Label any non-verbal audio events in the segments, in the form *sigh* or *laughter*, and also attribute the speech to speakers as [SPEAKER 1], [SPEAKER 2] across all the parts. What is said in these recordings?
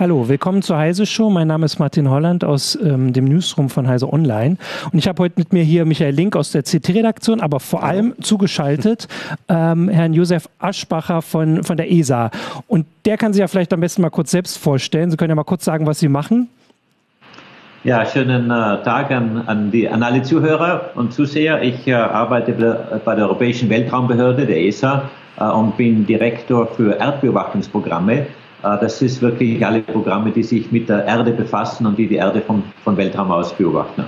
[SPEAKER 1] Hallo, willkommen zur Heise Show. Mein Name ist Martin Holland aus ähm, dem Newsroom von Heise Online. Und ich habe heute mit mir hier Michael Link aus der CT-Redaktion, aber vor allem zugeschaltet ähm, Herrn Josef Aschbacher von, von der ESA. Und der kann sich ja vielleicht am besten mal kurz selbst vorstellen. Sie können ja mal kurz sagen, was Sie machen.
[SPEAKER 2] Ja, schönen äh, Tag an, an, die, an alle Zuhörer und Zuseher. Ich äh, arbeite bei der Europäischen Weltraumbehörde, der ESA, äh, und bin Direktor für Erdbeobachtungsprogramme das ist wirklich alle Programme, die sich mit der Erde befassen und die die Erde vom, vom Weltraum aus beobachten.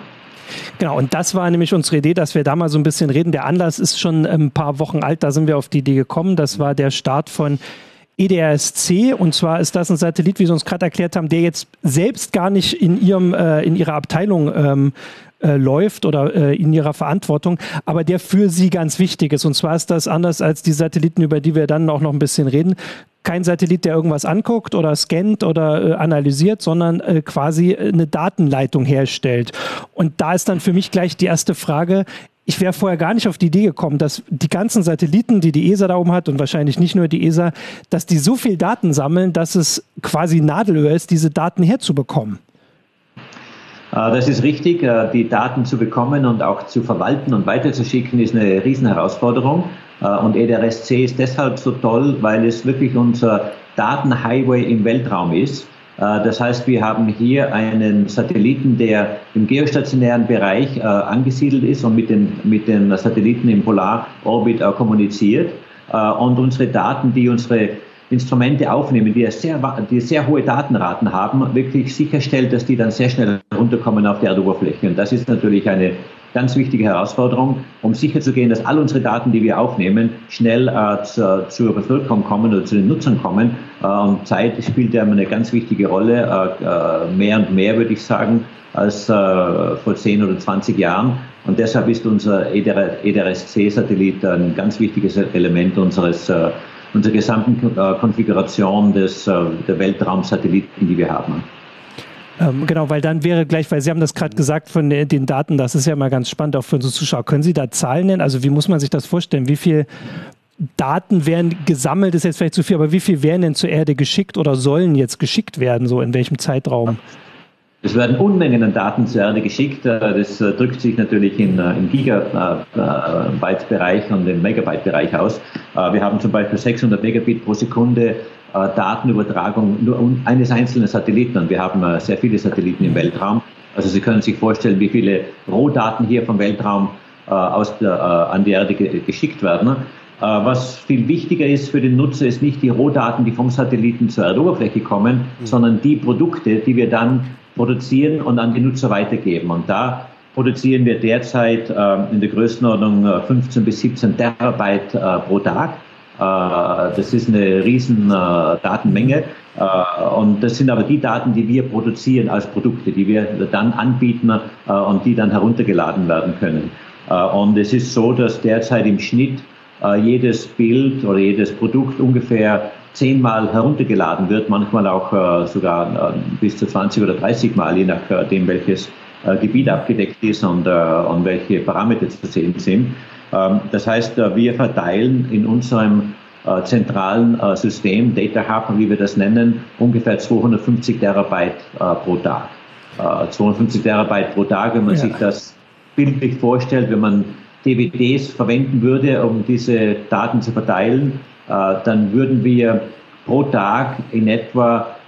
[SPEAKER 1] Genau, und das war nämlich unsere Idee, dass wir da mal so ein bisschen reden. Der Anlass ist schon ein paar Wochen alt, da sind wir auf die Idee gekommen. Das war der Start von EDRSC und zwar ist das ein Satellit, wie Sie uns gerade erklärt haben, der jetzt selbst gar nicht in ihrem äh, in ihrer Abteilung ähm, äh, läuft oder äh, in ihrer Verantwortung, aber der für sie ganz wichtig ist. Und zwar ist das anders als die Satelliten, über die wir dann auch noch ein bisschen reden, kein Satellit, der irgendwas anguckt oder scannt oder äh, analysiert, sondern äh, quasi eine Datenleitung herstellt. Und da ist dann für mich gleich die erste Frage, ich wäre vorher gar nicht auf die Idee gekommen, dass die ganzen Satelliten, die die ESA da oben hat und wahrscheinlich nicht nur die ESA, dass die so viel Daten sammeln, dass es quasi Nadelöhr ist, diese Daten herzubekommen.
[SPEAKER 2] Äh, das ist richtig. Äh, die Daten zu bekommen und auch zu verwalten und weiterzuschicken ist eine Riesenherausforderung. Äh, und EDRS-C ist deshalb so toll, weil es wirklich unser Datenhighway im Weltraum ist. Das heißt, wir haben hier einen Satelliten, der im geostationären Bereich angesiedelt ist und mit den, mit den Satelliten im Polarorbit kommuniziert. Und unsere Daten, die unsere Instrumente aufnehmen, die sehr, die sehr hohe Datenraten haben, wirklich sicherstellt, dass die dann sehr schnell runterkommen auf die Erdoberfläche. Und das ist natürlich eine ganz wichtige Herausforderung, um sicherzugehen, dass all unsere Daten, die wir aufnehmen, schnell äh, zu, zur Bevölkerung kommen oder zu den Nutzern kommen. Äh, Zeit spielt ja eine ganz wichtige Rolle, äh, äh mehr und mehr würde ich sagen, als äh, vor 10 oder 20 Jahren. Und deshalb ist unser EDRS-C-Satellit ein ganz wichtiges Element unseres äh, unserer gesamten Konfiguration des, der Weltraumsatelliten, die wir haben.
[SPEAKER 1] Ähm, genau, weil dann wäre gleich, weil Sie haben das gerade gesagt von den Daten, das ist ja mal ganz spannend auch für unsere Zuschauer. Können Sie da Zahlen nennen? Also wie muss man sich das vorstellen? Wie viel Daten werden gesammelt, ist jetzt vielleicht zu viel, aber wie viel werden denn zur Erde geschickt oder sollen jetzt geschickt werden, so in welchem Zeitraum?
[SPEAKER 2] Es werden Unmengen an Daten zur Erde geschickt. Äh, das äh, drückt sich natürlich in, äh, im Gigabyte-Bereich und im Megabyte-Bereich aus. Wir haben zum Beispiel 600 Megabit pro Sekunde Datenübertragung nur eines einzelnen Satelliten und wir haben sehr viele Satelliten im Weltraum. Also Sie können sich vorstellen, wie viele Rohdaten hier vom Weltraum aus der, an die Erde geschickt werden. Was viel wichtiger ist für den Nutzer, ist nicht die Rohdaten, die vom Satelliten zur Erdoberfläche kommen, mhm. sondern die Produkte, die wir dann produzieren und an die Nutzer weitergeben. Und da produzieren wir derzeit äh, in der Größenordnung 15 äh, bis 17 Terabyte äh, pro Tag. Äh, das ist eine riesen äh, Datenmenge. Äh, und das sind aber die Daten, die wir produzieren als Produkte, die wir dann anbieten und die dann heruntergeladen werden können. und es ist so, dass derzeit im Schnitt jedes Bild oder jedes Produkt ungefähr zehnmal heruntergeladen wird, manchmal auch sogar bis zu 20 oder 30 Mal, je nachdem, welches Gebiet abgedeckt ist und welche Parameter zu sehen sind. Ähm, das heißt, äh, wir verteilen in unserem äh, zentralen System, Data Hub, wie wir das nennen, ungefähr 250 Terabyte pro Tag. 250 Terabyte pro Tag, wenn man ja. sich das bildlich vorstellt, wenn man DVDs verwenden würde, um diese Daten zu verteilen, äh, dann würden wir pro Tag in etwa äh,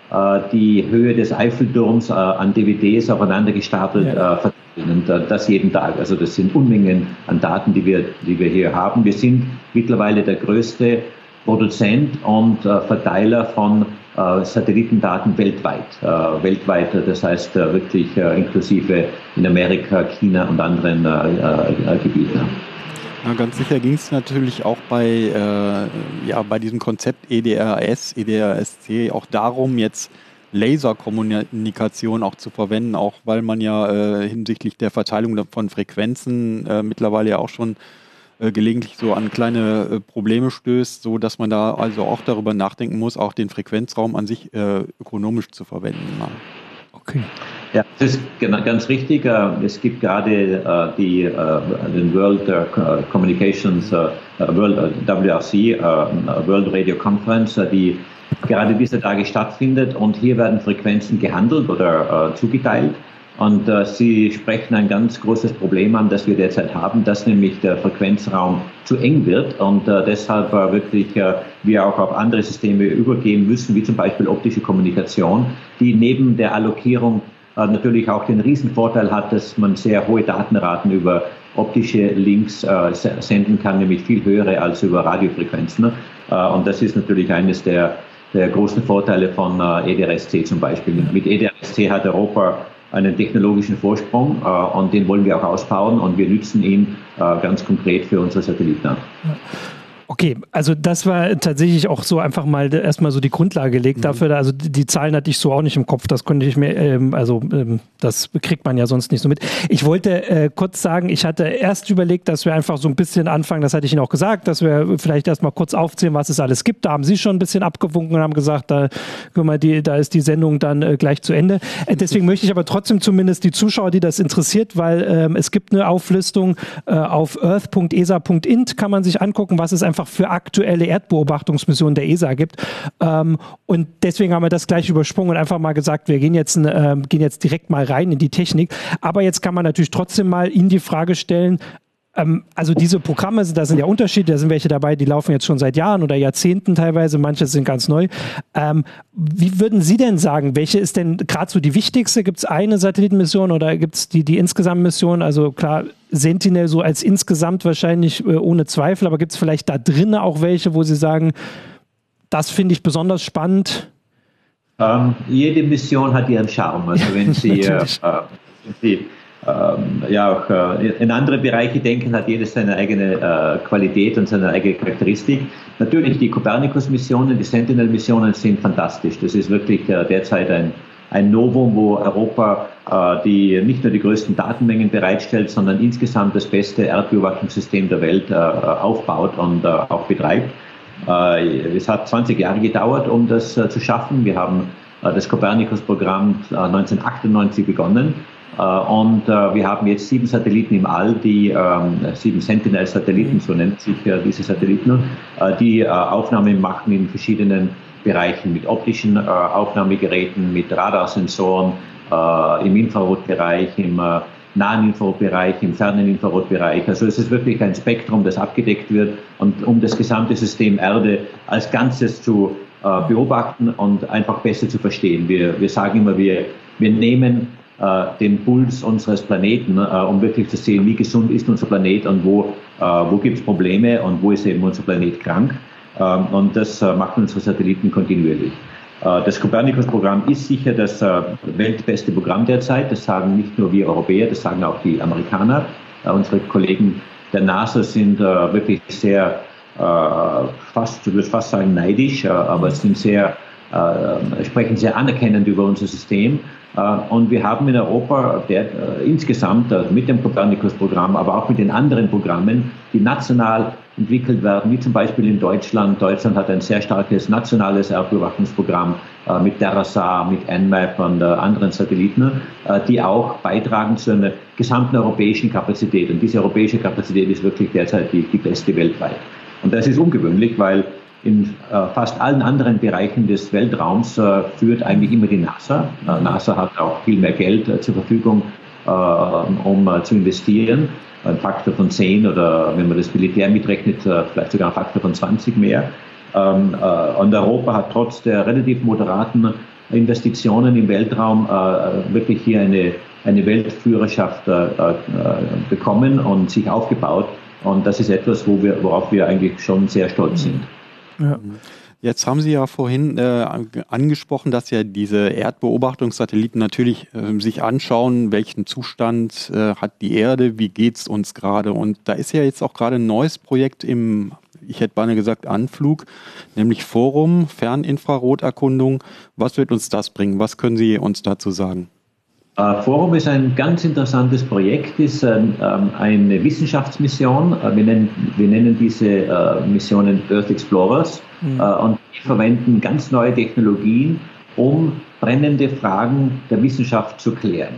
[SPEAKER 2] die Höhe des Eiffelturms äh, an DVDs aufeinander gestapelt ja. verteilen. Und das jeden Tag. Also das sind Unmengen an Daten, die wir, die wir hier haben. Wir sind mittlerweile der größte Produzent und Verteiler von Satellitendaten weltweit. weltweit, das heißt wirklich inklusive in Amerika, China und anderen Gebieten.
[SPEAKER 3] Ja, ganz sicher ging es natürlich auch bei, äh, ja, bei diesem Konzept EDRS, EDRSC auch darum, jetzt Laserkommunikation auch zu verwenden, auch weil man ja äh, hinsichtlich der Verteilung von Frequenzen äh, mittlerweile ja auch schon äh, gelegentlich so an kleine äh, Probleme stößt, so dass man da also auch darüber nachdenken muss, auch den Frequenzraum an sich äh, ökonomisch zu verwenden.
[SPEAKER 2] Okay. Ja, das ist ganz richtig. Äh, es gibt gerade äh, die, äh, den World Communications, World WRC, World Radio Conference, die gerade dieser Tage stattfindet. Und hier werden Frequenzen gehandelt oder zugeteilt. Und äh, Sie sprechen ein ganz großes Problem an, das wir derzeit haben, dass nämlich der Frequenzraum zu eng wird und äh, deshalb äh, wirklich wir auch auf andere Systeme übergehen müssen, wie zum Beispiel optische Kommunikation, die neben der Allokierung natürlich auch den Riesenvorteil hat, dass man sehr hohe Datenraten über optische Links äh, senden kann, nämlich viel höhere als über Radiofrequenzen. Äh, und das ist natürlich eines der, der großen Vorteile von äh, EDRSC zum Beispiel. Mit EDRSC hat Europa einen technologischen Vorsprung äh, und den wollen wir auch ausbauen und wir nützen ihn äh, ganz konkret für unsere Satelliten. Ja.
[SPEAKER 1] Okay, also das war tatsächlich auch so einfach mal erstmal so die Grundlage gelegt mhm. dafür. Also die Zahlen hatte ich so auch nicht im Kopf. Das konnte ich mir, ähm, also ähm, das kriegt man ja sonst nicht so mit. Ich wollte äh, kurz sagen, ich hatte erst überlegt, dass wir einfach so ein bisschen anfangen, das hatte ich Ihnen auch gesagt, dass wir vielleicht erstmal kurz aufzählen, was es alles gibt. Da haben Sie schon ein bisschen abgewunken und haben gesagt, da, mal, die, da ist die Sendung dann äh, gleich zu Ende. Äh, deswegen möchte ich aber trotzdem zumindest die Zuschauer, die das interessiert, weil ähm, es gibt eine Auflistung äh, auf earth.esa.int, kann man sich angucken, was es einfach einfach für aktuelle Erdbeobachtungsmissionen der ESA gibt. Ähm, und deswegen haben wir das gleich übersprungen und einfach mal gesagt, wir gehen jetzt, äh, gehen jetzt direkt mal rein in die Technik. Aber jetzt kann man natürlich trotzdem mal Ihnen die Frage stellen, ähm, also diese Programme, da sind ja Unterschiede, da sind welche dabei, die laufen jetzt schon seit Jahren oder Jahrzehnten teilweise, manche sind ganz neu. Ähm, wie würden Sie denn sagen, welche ist denn gerade so die wichtigste? Gibt es eine Satellitenmission oder gibt es die, die insgesamt Mission? Also klar, Sentinel so als insgesamt wahrscheinlich äh, ohne Zweifel, aber gibt es vielleicht da drinnen auch welche, wo Sie sagen, das finde ich besonders spannend?
[SPEAKER 2] Ähm, jede Mission hat ihren Charme. Also wenn Sie, *laughs* äh, wenn Sie ähm, ja auch äh, in andere Bereiche denken, hat jedes seine eigene äh, Qualität und seine eigene Charakteristik. Natürlich die Copernicus-Missionen, die Sentinel-Missionen sind fantastisch. Das ist wirklich äh, derzeit ein ein Novum, wo Europa die nicht nur die größten Datenmengen bereitstellt, sondern insgesamt das beste Erdbeobachtungssystem der Welt aufbaut und auch betreibt. Es hat 20 Jahre gedauert, um das zu schaffen. Wir haben das Copernicus-Programm 1998 begonnen. Und wir haben jetzt sieben Satelliten im All, die ähm, sieben Sentinel-Satelliten, so nennt sich diese Satelliten, die Aufnahmen machen in verschiedenen Bereichen mit optischen äh, Aufnahmegeräten, mit Radarsensoren äh, im Infrarotbereich, im äh, nahen Infrarotbereich, im fernen Infrarotbereich. Also es ist wirklich ein Spektrum, das abgedeckt wird und um das gesamte System Erde als Ganzes zu äh, beobachten und einfach besser zu verstehen. Wir, wir sagen immer, wir, wir nehmen äh, den Puls unseres Planeten, äh, um wirklich zu sehen, wie gesund ist unser Planet und wo, äh, wo gibt es Probleme und wo ist eben unser Planet krank. Ähm, und das äh, machen unsere Satelliten kontinuierlich. Äh, das Copernicus-Programm ist sicher das äh, weltbeste Programm derzeit. Das sagen nicht nur wir Europäer, das sagen auch die Amerikaner. Unsere Kollegen der NASA sind wirklich sehr, fast, ich würde fast sagen neidisch, aber sind sehr, sprechen sehr anerkennend über unser System. Und wir haben in Europa der, insgesamt mit dem Copernicus-Programm, aber auch mit den anderen Programmen, die national entwickelt werden, wie zum Beispiel in Deutschland. Deutschland hat ein sehr starkes nationales Erdbeobachtungsprogramm äh, mit Terrasar, mit Nmap und äh, anderen Satelliten, äh, die auch beitragen zu einer gesamten europäischen Kapazität. Und diese europäische Kapazität ist wirklich derzeit die, die beste weltweit. Und das ist ungewöhnlich, weil in äh, fast allen anderen Bereichen des Weltraums äh, führt eigentlich immer die NASA. Äh, NASA hat auch viel mehr Geld zur Verfügung, um zu investieren ein Faktor von 10 oder wenn man das Militär mitrechnet, äh, vielleicht sogar ein Faktor von 20 mehr. Ähm, äh, und Europa hat trotz der relativ moderaten Investitionen im Weltraum äh, wirklich hier eine, eine Weltführerschaft bekommen und sich aufgebaut. Und das ist etwas, wo wir, worauf wir eigentlich schon sehr stolz sind.
[SPEAKER 3] Ja. Jetzt haben Sie ja vorhin äh, angesprochen, dass ja diese Erdbeobachtungssatelliten natürlich äh, sich anschauen, welchen Zustand äh, hat die Erde, wie geht's uns gerade. Und da ist ja jetzt auch gerade ein neues Projekt im, ich hätte beinahe gesagt, Anflug, nämlich Forum, Ferninfraroterkundung. Was wird uns das bringen? Was können Sie uns dazu sagen?
[SPEAKER 2] Äh, Forum ist ein ganz interessantes Projekt, ist ähm, eine Wissenschaftsmission. Äh, wir nennen, wir nennen diese äh, Missionen Earth Explorers mhm. und verwenden ganz neue Technologien, um brennende Fragen der Wissenschaft zu klären.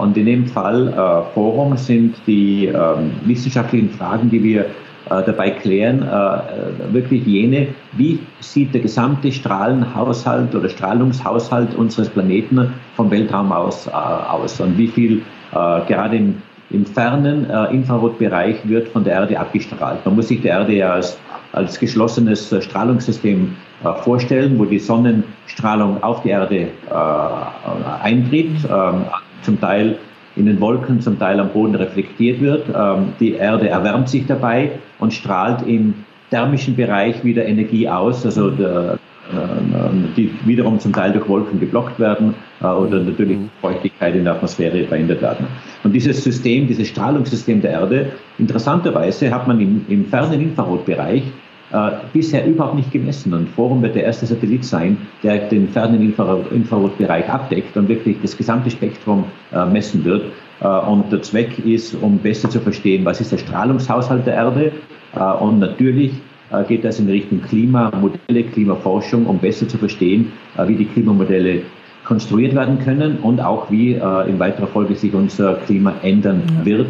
[SPEAKER 2] Und in dem Fall Forum sind die ähm, wissenschaftlichen Fragen, die wir dabei klären, äh, wirklich jene, wie sieht der gesamte Strahlenhaushalt oder Strahlungshaushalt unseres Planeten vom Weltraum aus äh, aus und wie viel gerade im, im fernen Infrarotbereich wird von der Erde abgestrahlt. Man muss sich die Erde ja als, als geschlossenes Strahlungssystem vorstellen, wo die Sonnenstrahlung auf die Erde eintritt, ähm, zum Teil in den Wolken, zum Teil am Boden reflektiert wird. Ähm, die Erde erwärmt sich dabei und strahlt im thermischen Bereich wieder Energie aus, also der, äh, die wiederum zum Teil durch Wolken geblockt werden äh, oder natürlich mhm. Feuchtigkeit in der Atmosphäre verändert werden. Und dieses System, dieses Strahlungssystem der Erde, interessanterweise hat man im, im fernen Infrarotbereich äh, bisher überhaupt nicht gemessen. Und Forum wird der erste Satellit sein, der den fernen Infrarot, Infrarotbereich abdeckt und wirklich das gesamte Spektrum äh, messen wird. Äh, und der Zweck ist, um besser zu verstehen, was ist der Strahlungshaushalt der Erde. Äh, und natürlich äh, geht das in Richtung Klimamodelle, Klimaforschung, um besser zu verstehen, wie die Klimamodelle konstruiert werden können und auch wie in weiterer Folge sich unser Klima ändern wird.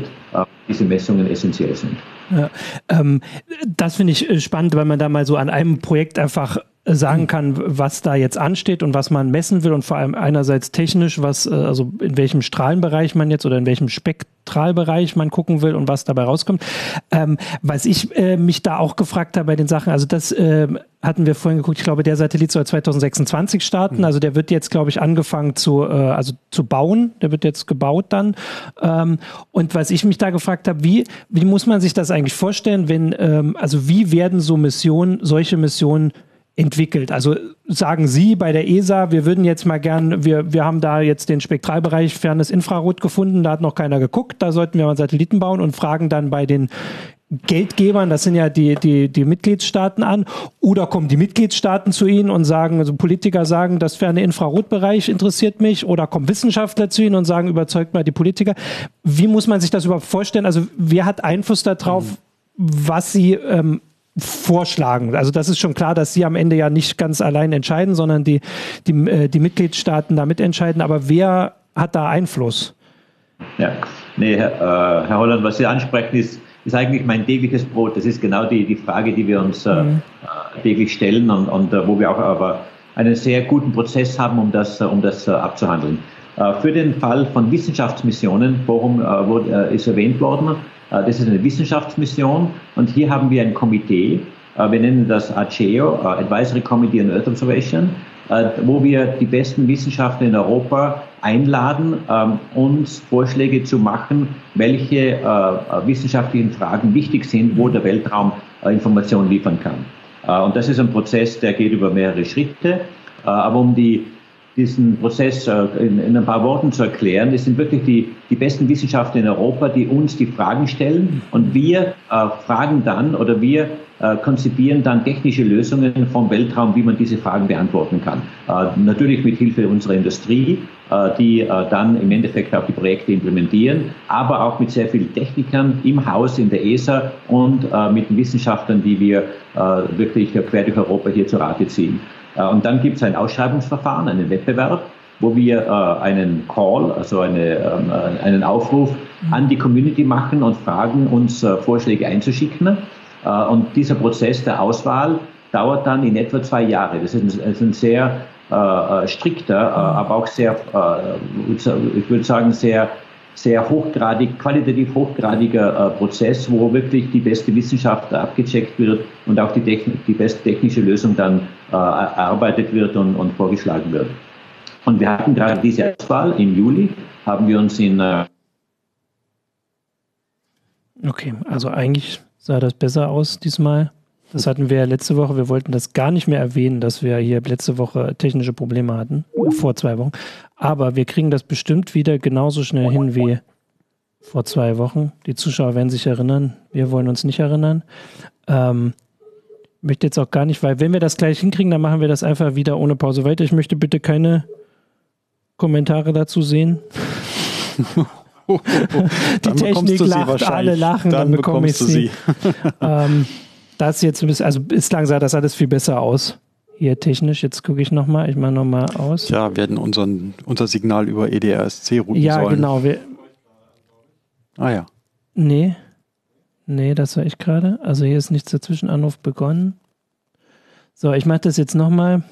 [SPEAKER 2] diese Messungen essentiell sind.
[SPEAKER 1] Ja, ähm, das finde ich spannend, weil man da mal so an einem Projekt einfach sagen kann, was da jetzt ansteht und was man messen will und vor allem einerseits technisch, was äh, also in welchem Strahlenbereich man jetzt oder in welchem Spektralbereich man gucken will und was dabei rauskommt. Ähm, was ich äh, mich da auch gefragt habe bei den Sachen, also das äh, hatten wir vorhin geguckt, ich glaube, der Satellit soll 2026 starten, mhm. also der wird jetzt, glaube ich, angefangen zu, äh, also zu bauen, der wird jetzt gebaut dann. Ähm, und was ich mich da gefragt habe, wie, wie muss man sich das eigentlich vorstellen, wenn, ähm, also wie werden so Missionen, solche Missionen entwickelt. Also sagen Sie bei der ESA, wir würden jetzt mal gern, wir, wir haben da jetzt den Spektralbereich fernes Infrarot gefunden, da hat noch keiner geguckt, da sollten wir mal Satelliten bauen und fragen dann bei den Geldgebern, das sind ja die, die, die Mitgliedstaaten an, oder kommen die Mitgliedstaaten zu Ihnen und sagen, also Politiker sagen, das ferne Infrarotbereich interessiert mich, oder kommen Wissenschaftler zu Ihnen und sagen, überzeugt mal die Politiker. Wie muss man sich das überhaupt vorstellen? Also wer hat Einfluss darauf, mhm. was Sie ähm, vorschlagen. Also das ist schon klar, dass sie am Ende ja nicht ganz allein entscheiden, sondern die, die, äh, die Mitgliedstaaten da mitentscheiden. Aber wer hat da Einfluss?
[SPEAKER 2] Ja, nee, Herr, äh, Herr Holland, was Sie ansprechen, ist, ist eigentlich mein tägliches Brot. Das ist genau die, die Frage, die wir uns äh, mhm. äh, täglich stellen und, und äh, wo wir auch aber einen sehr guten Prozess haben, um das, um das abzuhandeln. Für den Fall von Wissenschaftsmissionen, Forum wurde, ist erwähnt worden, äh, das ist eine Wissenschaftsmission und hier haben wir ein Komitee, äh, wir nennen das ACEO, äh, Advisory Committee on Earth Observation, wo wir die besten Wissenschaftler in Europa einladen, ähm, uns Vorschläge zu machen, welche wissenschaftlichen Fragen wichtig sind, wo der Weltraum Informationen liefern kann. Und das ist ein Prozess, der geht über mehrere Schritte. Aber um die diesen Prozess äh, in, in, ein paar Worten zu erklären. Es sind wirklich die, die besten Wissenschaftler in Europa, die uns die Fragen stellen und wir äh, fragen dann oder wir äh, konzipieren dann technische Lösungen vom Weltraum, wie man diese Fragen beantworten kann. Äh, natürlich mit Hilfe unserer Industrie, äh, die äh, dann im Endeffekt auch die Projekte implementieren, aber auch mit sehr vielen Technikern im Haus, in der ESA und mit den Wissenschaftlern, die wir wirklich quer durch Europa hier zu Rate ziehen. Äh, und dann gibt es ein Ausschreibungsverfahren, einen Wettbewerb, wo wir äh, einen Call, also eine, ähm, äh, einen Aufruf an die Community machen und fragen, uns Vorschläge einzuschicken. und dieser Prozess der Auswahl dauert dann in etwa zwei Jahre. Das ist ein, ist ein sehr strikter, aber auch sehr, ich würde sagen, sehr sehr hochgradig, qualitativ hochgradiger Prozess, wo wirklich die beste Wissenschaft abgecheckt wird und auch die, die beste technische Lösung dann erarbeitet wird und, und, vorgeschlagen wird. Und wir hatten gerade diese Auswahl im Juli, haben wir uns in. Äh
[SPEAKER 1] okay, also eigentlich sah das besser aus diesmal. Das hatten wir ja letzte Woche. Wir wollten das gar nicht mehr erwähnen, dass wir hier letzte Woche technische Probleme hatten, vor zwei Wochen. Aber wir kriegen das bestimmt wieder genauso schnell hin wie vor zwei Wochen. Die Zuschauer werden sich erinnern. Wir wollen uns nicht erinnern. Ähm, möchte jetzt auch gar nicht, weil wenn wir das gleich hinkriegen, dann machen wir das einfach wieder ohne Pause weiter. Ich möchte bitte keine Kommentare dazu sehen. *laughs* Die Technik lacht, alle lachen, dann, dann bekomme ich sie. *laughs* ähm, das jetzt ein bisschen, also bislang sah das alles viel besser aus. Hier technisch, jetzt gucke ich nochmal, ich mache nochmal aus.
[SPEAKER 3] Ja, werden unseren, unser Signal über EDRSC routen
[SPEAKER 1] Ja, sollen. genau. Wir,
[SPEAKER 3] ah ja.
[SPEAKER 1] Nee. Nee, das war ich gerade. Also hier ist nichts dazwischen. Anruf begonnen. So, ich mache das jetzt nochmal.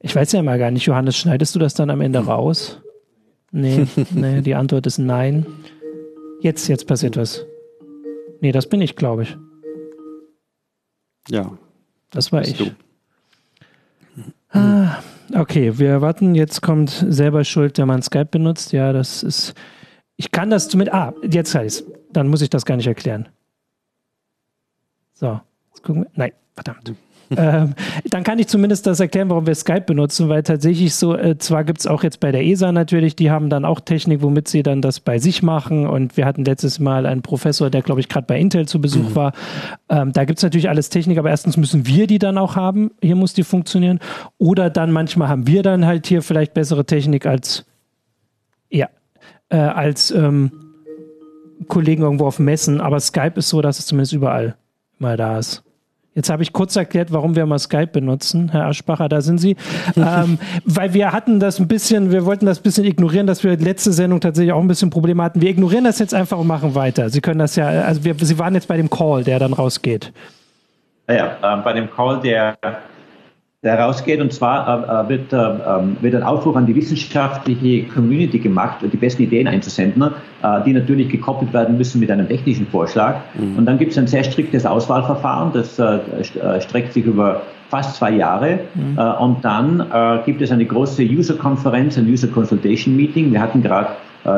[SPEAKER 1] Ich weiß ja mal gar nicht, Johannes, schneidest du das dann am Ende *clears throat* raus? Nee, nee, die Antwort ist nein. Jetzt, jetzt passiert was. Nee, das bin ich, glaube ich.
[SPEAKER 3] Ja.
[SPEAKER 1] Das war ich. Du. Ah, okay, wir warten. Jetzt kommt selber schuld, der man Skype benutzt. Ja, das ist. Ich kann das mit. Ah, jetzt heißt Dann muss ich das gar nicht erklären. So, jetzt gucken wir. Nein, verdammt *laughs* ähm, dann kann ich zumindest das erklären, warum wir Skype benutzen, weil tatsächlich so, äh, zwar gibt es auch jetzt bei der ESA natürlich, die haben dann auch Technik, womit sie dann das bei sich machen. Und wir hatten letztes Mal einen Professor, der, glaube ich, gerade bei Intel zu Besuch mhm. war. Ähm, da gibt es natürlich alles Technik, aber erstens müssen wir die dann auch haben. Hier muss die funktionieren. Oder dann manchmal haben wir dann halt hier vielleicht bessere Technik als, ja, äh, als ähm, Kollegen irgendwo auf Messen. Aber Skype ist so, dass es zumindest überall mal da ist. Jetzt habe ich kurz erklärt, warum wir mal Skype benutzen. Herr Aschbacher, da sind Sie. *laughs* ähm, weil wir hatten das ein bisschen, wir wollten das ein bisschen ignorieren, dass wir letzte Sendung tatsächlich auch ein bisschen Probleme hatten. Wir ignorieren das jetzt einfach und machen weiter. Sie können das ja, also wir, Sie waren jetzt bei dem Call, der dann rausgeht.
[SPEAKER 2] Ja, äh, bei dem Call, der der rausgeht. Und zwar äh, wird, äh, ähm, wird ein Aufruf an die wissenschaftliche Community gemacht, die besten Ideen einzusenden, äh, die natürlich gekoppelt werden müssen mit einem technischen Vorschlag. Mhm. Und dann gibt es ein sehr striktes Auswahlverfahren, das äh, äh, streckt sich über fast zwei Jahre. Mhm. Äh, und dann gibt es eine große User-Konferenz, ein User-Consultation-Meeting. Wir hatten gerade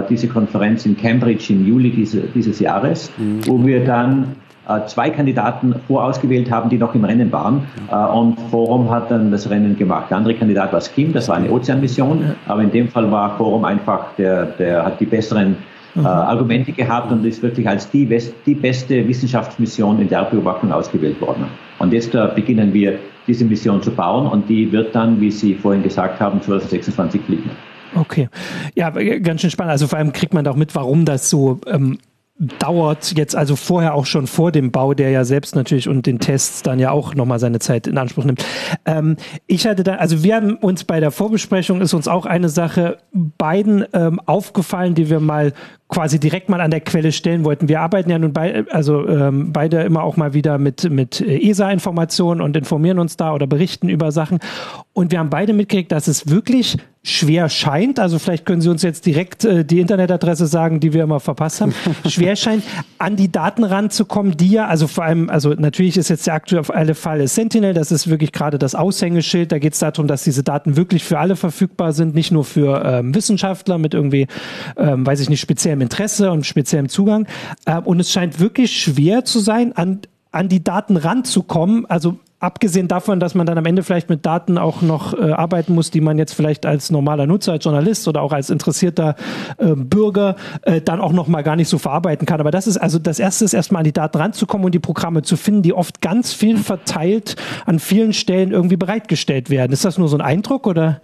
[SPEAKER 2] diese Konferenz in Cambridge im Juli diese, dieses Jahres, mhm. wo wir dann äh, zwei Kandidaten vorausgewählt haben, die noch im Rennen waren. Äh, und Forum hat dann das Rennen gemacht. Der andere Kandidat war Skim, das war eine Ozeanmission, aber in dem Fall war Forum einfach, der, der hat die besseren äh, mhm. Argumente gehabt und ist wirklich als die, die beste Wissenschaftsmission in der Erdbeobachtung ausgewählt worden. Und jetzt äh, beginnen wir diese Mission zu bauen und die wird dann, wie Sie vorhin gesagt haben, 2026 fliegen.
[SPEAKER 1] Okay. Ja, ganz schön spannend. Also vor allem kriegt man da auch mit, warum das so ähm, dauert jetzt also vorher auch schon vor dem Bau, der ja selbst natürlich und den Tests dann ja auch nochmal seine Zeit in Anspruch nimmt. Ähm, ich hatte da, also wir haben uns bei der Vorbesprechung ist uns auch eine Sache beiden ähm, aufgefallen, die wir mal quasi direkt mal an der Quelle stellen wollten. Wir arbeiten. Ja nun bei, also ähm, beide immer auch mal wieder mit, mit ESA-Informationen und informieren uns da oder berichten über Sachen. Und wir haben beide mitgekriegt, dass es wirklich schwer scheint, also vielleicht können Sie uns jetzt direkt äh, die Internetadresse sagen, die wir immer verpasst haben, *laughs* schwer scheint, an die Daten ranzukommen, die ja, also vor allem, also natürlich ist jetzt der aktuelle Fall Sentinel, das ist wirklich gerade das Aushängeschild, da geht es darum, dass diese Daten wirklich für alle verfügbar sind, nicht nur für ähm, Wissenschaftler mit irgendwie, ähm, weiß ich nicht, speziellem Interesse und speziellem Zugang. Äh, und es scheint wirklich schwer zu sein, an, an die Daten ranzukommen, also abgesehen davon, dass man dann am Ende vielleicht mit Daten auch noch äh, arbeiten muss, die man jetzt vielleicht als normaler Nutzer, als Journalist oder auch als interessierter äh, Bürger äh, dann auch noch mal gar nicht so verarbeiten kann. Aber das ist also das erste ist erstmal an die Daten ranzukommen und die Programme zu finden, die oft ganz viel verteilt an vielen Stellen irgendwie bereitgestellt werden. Ist das nur so ein Eindruck oder?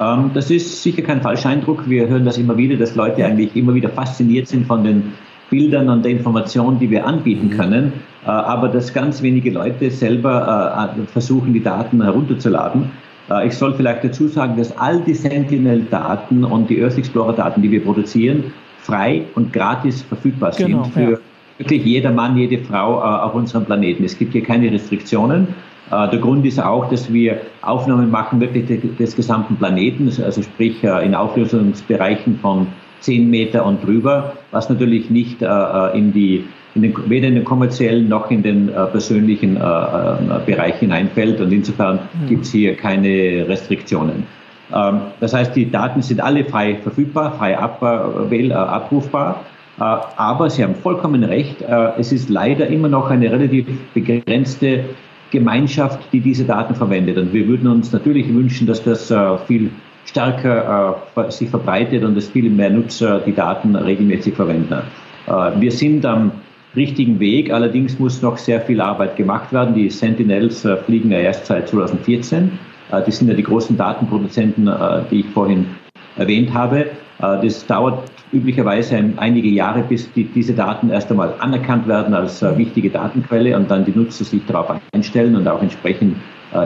[SPEAKER 2] Ähm, das ist sicher kein falscher Eindruck. Wir hören das immer wieder, dass Leute eigentlich immer wieder fasziniert sind von den Bildern und der Information, die wir anbieten mhm. können, äh, aber dass ganz wenige Leute selber äh, versuchen, die Daten herunterzuladen. Äh, ich soll vielleicht dazu sagen, dass all die Sentinel-Daten und die Earth Explorer-Daten, die wir produzieren, frei und gratis verfügbar sind genau, für ja. wirklich jeder Mann, jede Frau auf unserem Planeten. Es gibt hier keine Restriktionen. Der Grund ist auch, dass wir Aufnahmen machen wirklich des gesamten Planeten, also sprich in Auflösungsbereichen von 10 Meter und drüber, was natürlich nicht äh, äh, in die, in den, weder in den kommerziellen noch in den äh, persönlichen äh, äh Bereich hineinfällt. Und insofern mhm. gibt es hier keine Restriktionen. Ähm, das heißt, die Daten sind alle frei verfügbar, frei äh, abrufbar. aber Sie haben vollkommen recht, es ist leider immer noch eine relativ begrenzte Gemeinschaft, die diese Daten verwendet. Und wir würden uns natürlich wünschen, dass das viel stärker äh, sich verbreitet und dass viel mehr Nutzer die Daten regelmäßig verwenden. Äh, wir sind am richtigen Weg, allerdings muss noch sehr viel Arbeit gemacht werden. Die Sentinels äh, fliegen ja erst seit 2014. Äh, die sind ja die großen Datenproduzenten, äh, die ich vorhin erwähnt habe. Äh, das dauert üblicherweise einige Jahre, bis die, diese Daten erst einmal anerkannt werden als wichtige Datenquelle und dann die Nutzer sich darauf einstellen und auch entsprechend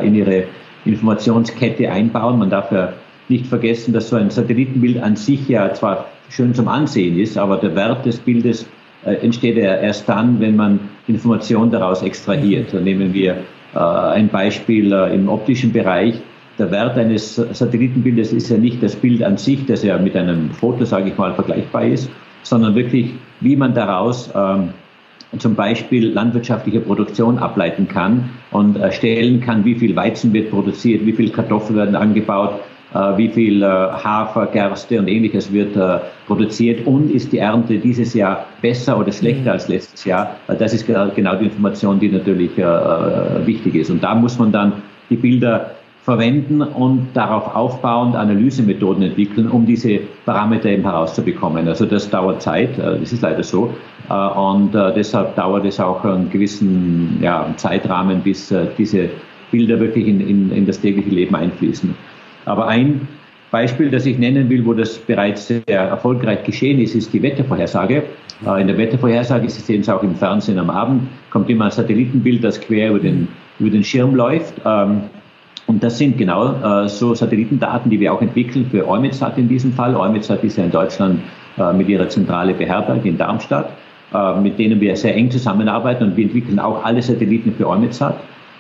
[SPEAKER 2] in ihre Informationskette einbauen. Man darf ja nicht vergessen, dass so ein Satellitenbild an sich ja zwar schön zum Ansehen ist, aber der Wert des Bildes äh, entsteht ja erst dann, wenn man Informationen daraus extrahiert. Da nehmen wir äh, ein Beispiel äh, im optischen Bereich. Der Wert eines Satellitenbildes ist ja nicht das Bild an sich, das ja mit einem Foto, sage ich mal, vergleichbar ist, sondern wirklich, wie man daraus ähm, zum Beispiel landwirtschaftliche Produktion ableiten kann und erstellen kann, wie viel Weizen wird produziert, wie viel Kartoffeln werden angebaut, äh, wie viel äh, Hafer, Gerste und ähnliches wird äh, produziert und ist die Ernte dieses Jahr besser oder schlechter als letztes Jahr. Das ist genau die Information, die natürlich wichtig ist. Und da muss man dann die Bilder verwenden und darauf aufbauend Analysemethoden entwickeln, um diese Parameter eben herauszubekommen. Also das dauert Zeit, das ist leider so. Und deshalb dauert es auch einen gewissen ja, Zeitrahmen, bis diese Bilder wirklich in, in, in das tägliche Leben einfließen. Aber ein Beispiel, das ich nennen will, wo das bereits sehr erfolgreich geschehen ist, ist die Wettervorhersage. Äh, in der Wettervorhersage, Sie sehen es auch im Fernsehen am Abend, kommt immer ein Satellitenbild, das quer über den, über den Schirm läuft. Und das sind genau äh, so Satellitendaten, die wir auch entwickeln für EUMETSAT in diesem Fall. EUMETSAT ist ja in Deutschland äh, mit ihrer Zentrale beherbergt in Darmstadt, mit denen wir sehr eng zusammenarbeiten und wir entwickeln auch alle Satelliten für EUMETSAT.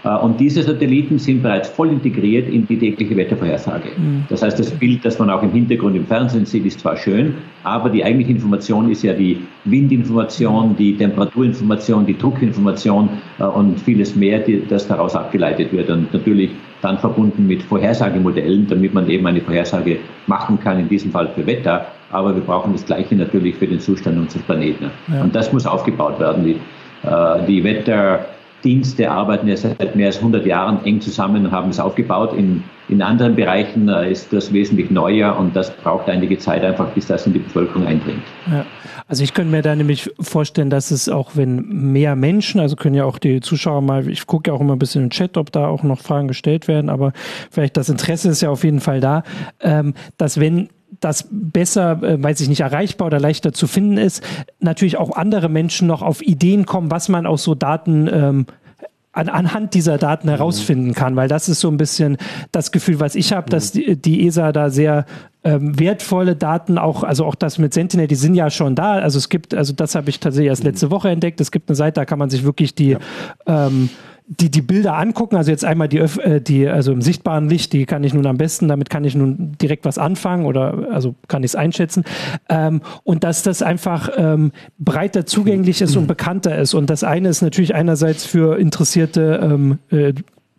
[SPEAKER 2] Äh, und diese Satelliten sind bereits voll integriert in die tägliche Wettervorhersage. Mhm. Das heißt, das Bild, das man auch im Hintergrund im Fernsehen sieht, ist zwar schön, aber die eigentliche Information ist ja die Windinformation, die Temperaturinformation, die Druckinformation äh, und vieles mehr, das daraus abgeleitet wird. Und natürlich dann verbunden mit Vorhersagemodellen, damit man eben eine Vorhersage machen kann, in diesem Fall für Wetter. Aber wir brauchen das Gleiche natürlich für den Zustand unseres Planeten. Ja. Und das muss aufgebaut werden. Die, äh, die Wetter Dienste arbeiten ja seit mehr als 100 Jahren eng zusammen und haben es aufgebaut. In, in anderen Bereichen äh, ist das wesentlich neuer und das braucht einige Zeit einfach, bis das in die Bevölkerung eindringt.
[SPEAKER 1] Ja. Also ich könnte mir da nämlich vorstellen, dass es auch, wenn mehr Menschen, also können ja auch die Zuschauer mal, ich gucke ja auch immer ein bisschen im Chat, ob da auch noch Fragen gestellt werden, aber vielleicht das Interesse ist ja auf jeden Fall da, ähm, dass wenn das besser, äh, weiß ich nicht, erreichbar oder leichter zu finden ist, natürlich auch andere Menschen noch auf Ideen kommen, was man aus so Daten ähm, an, anhand dieser Daten herausfinden kann, weil das ist so ein bisschen das Gefühl, was ich habe, dass die, die ESA da sehr ähm, wertvolle Daten auch, also auch das mit Sentinel, die sind ja schon da. Also es gibt, also das habe ich tatsächlich erst letzte Woche entdeckt. Es gibt eine Seite, da kann man sich wirklich die ja. ähm, die, die Bilder angucken, also jetzt einmal die, äh, die, also im sichtbaren Licht, die kann ich nun am besten, damit kann ich nun direkt was anfangen oder also kann ich es einschätzen. Ähm, und dass das einfach ähm, breiter zugänglich ist und bekannter ist. Und das eine ist natürlich einerseits für interessierte ähm, äh,